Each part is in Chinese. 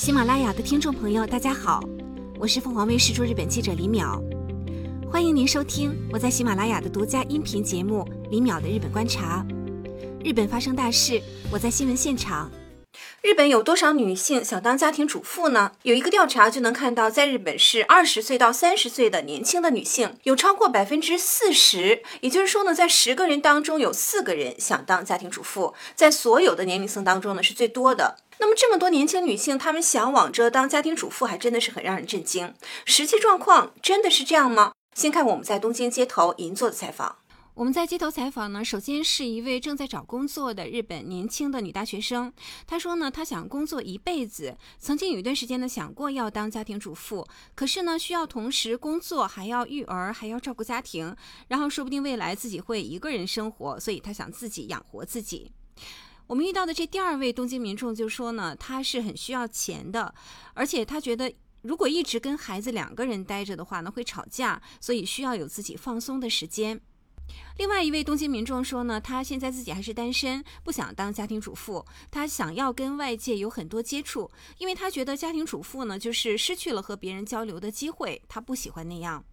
喜马拉雅的听众朋友，大家好，我是凤凰卫视驻日本记者李淼，欢迎您收听我在喜马拉雅的独家音频节目《李淼的日本观察》。日本发生大事，我在新闻现场。日本有多少女性想当家庭主妇呢？有一个调查就能看到，在日本是二十岁到三十岁的年轻的女性有超过百分之四十，也就是说呢，在十个人当中有四个人想当家庭主妇，在所有的年龄层当中呢是最多的。那么这么多年轻女性，她们向往着当家庭主妇，还真的是很让人震惊。实际状况真的是这样吗？先看我们在东京街头银座的采访。我们在街头采访呢，首先是一位正在找工作的日本年轻的女大学生。她说呢，她想工作一辈子，曾经有一段时间呢想过要当家庭主妇，可是呢需要同时工作，还要育儿，还要照顾家庭，然后说不定未来自己会一个人生活，所以她想自己养活自己。我们遇到的这第二位东京民众就说呢，他是很需要钱的，而且他觉得如果一直跟孩子两个人待着的话呢，会吵架，所以需要有自己放松的时间。另外一位东京民众说呢，他现在自己还是单身，不想当家庭主妇，他想要跟外界有很多接触，因为他觉得家庭主妇呢就是失去了和别人交流的机会，他不喜欢那样。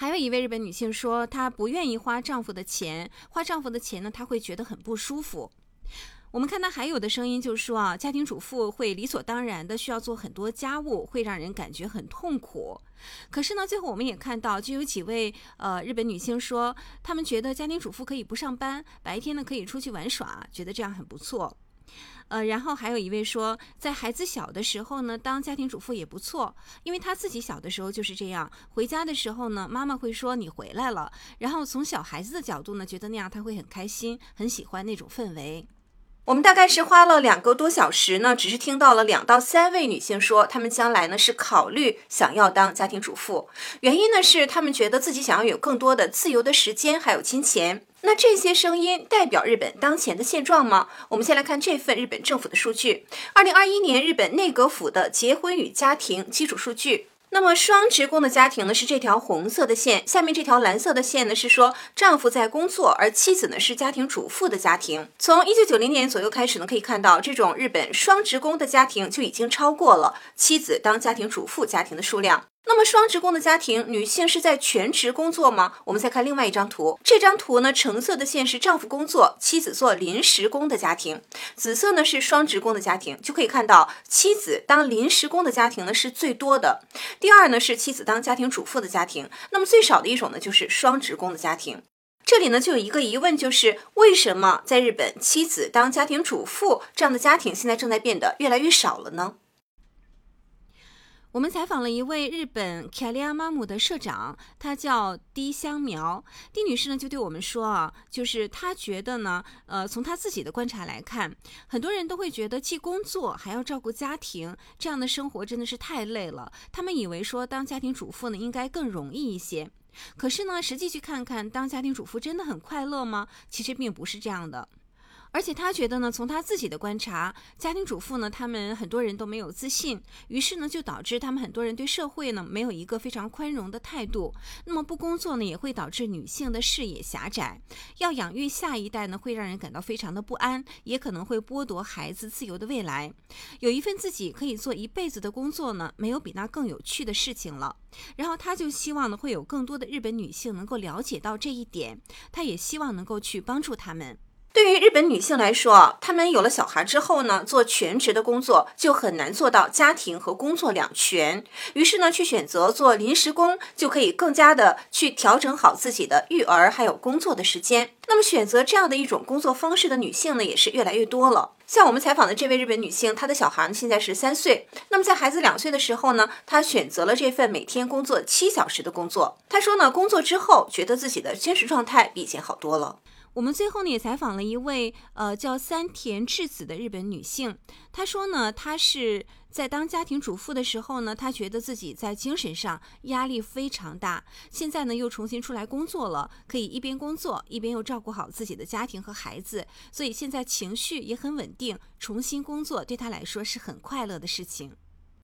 还有一位日本女性说，她不愿意花丈夫的钱，花丈夫的钱呢，她会觉得很不舒服。我们看到还有的声音就是说啊，家庭主妇会理所当然的需要做很多家务，会让人感觉很痛苦。可是呢，最后我们也看到，就有几位呃日本女性说，她们觉得家庭主妇可以不上班，白天呢可以出去玩耍，觉得这样很不错。呃，然后还有一位说，在孩子小的时候呢，当家庭主妇也不错，因为她自己小的时候就是这样，回家的时候呢，妈妈会说你回来了，然后从小孩子的角度呢，觉得那样他会很开心，很喜欢那种氛围。我们大概是花了两个多小时呢，只是听到了两到三位女性说，她们将来呢是考虑想要当家庭主妇，原因呢是她们觉得自己想要有更多的自由的时间，还有金钱。那这些声音代表日本当前的现状吗？我们先来看这份日本政府的数据，二零二一年日本内阁府的结婚与家庭基础数据。那么双职工的家庭呢，是这条红色的线，下面这条蓝色的线呢，是说丈夫在工作，而妻子呢是家庭主妇的家庭。从一九九零年左右开始呢，可以看到这种日本双职工的家庭就已经超过了妻子当家庭主妇家庭的数量。那么双职工的家庭，女性是在全职工作吗？我们再看另外一张图，这张图呢，橙色的线是丈夫工作，妻子做临时工的家庭，紫色呢是双职工的家庭，就可以看到妻子当临时工的家庭呢是最多的，第二呢是妻子当家庭主妇的家庭，那么最少的一种呢就是双职工的家庭。这里呢就有一个疑问，就是为什么在日本妻子当家庭主妇这样的家庭现在正在变得越来越少了呢？我们采访了一位日本 k a l i a m a m u 的社长，他叫低香苗。低女士呢就对我们说啊，就是她觉得呢，呃，从她自己的观察来看，很多人都会觉得既工作还要照顾家庭，这样的生活真的是太累了。他们以为说当家庭主妇呢应该更容易一些，可是呢，实际去看看，当家庭主妇真的很快乐吗？其实并不是这样的。而且他觉得呢，从他自己的观察，家庭主妇呢，他们很多人都没有自信，于是呢，就导致他们很多人对社会呢没有一个非常宽容的态度。那么不工作呢，也会导致女性的视野狭窄。要养育下一代呢，会让人感到非常的不安，也可能会剥夺孩子自由的未来。有一份自己可以做一辈子的工作呢，没有比那更有趣的事情了。然后他就希望呢，会有更多的日本女性能够了解到这一点，他也希望能够去帮助他们。对于日本女性来说啊，她们有了小孩之后呢，做全职的工作就很难做到家庭和工作两全。于是呢，去选择做临时工，就可以更加的去调整好自己的育儿还有工作的时间。那么，选择这样的一种工作方式的女性呢，也是越来越多了。像我们采访的这位日本女性，她的小孩现在是三岁。那么在孩子两岁的时候呢，她选择了这份每天工作七小时的工作。她说呢，工作之后觉得自己的精神状态比以前好多了。我们最后呢也采访了一位呃叫三田智子的日本女性，她说呢，她是在当家庭主妇的时候呢，她觉得自己在精神上压力非常大，现在呢又重新出来工作了，可以一边工作一边又照顾好自己的家庭和孩子，所以现在情绪也很稳定，重新工作对她来说是很快乐的事情。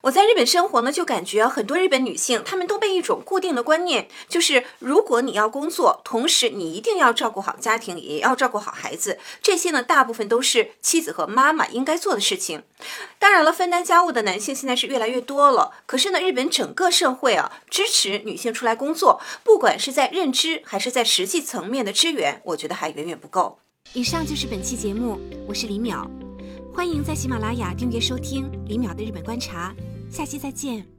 我在日本生活呢，就感觉很多日本女性，她们都被一种固定的观念，就是如果你要工作，同时你一定要照顾好家庭，也要照顾好孩子，这些呢，大部分都是妻子和妈妈应该做的事情。当然了，分担家务的男性现在是越来越多了，可是呢，日本整个社会啊，支持女性出来工作，不管是在认知还是在实际层面的支援，我觉得还远远不够。以上就是本期节目，我是李淼，欢迎在喜马拉雅订阅收听李淼的日本观察。下期再见。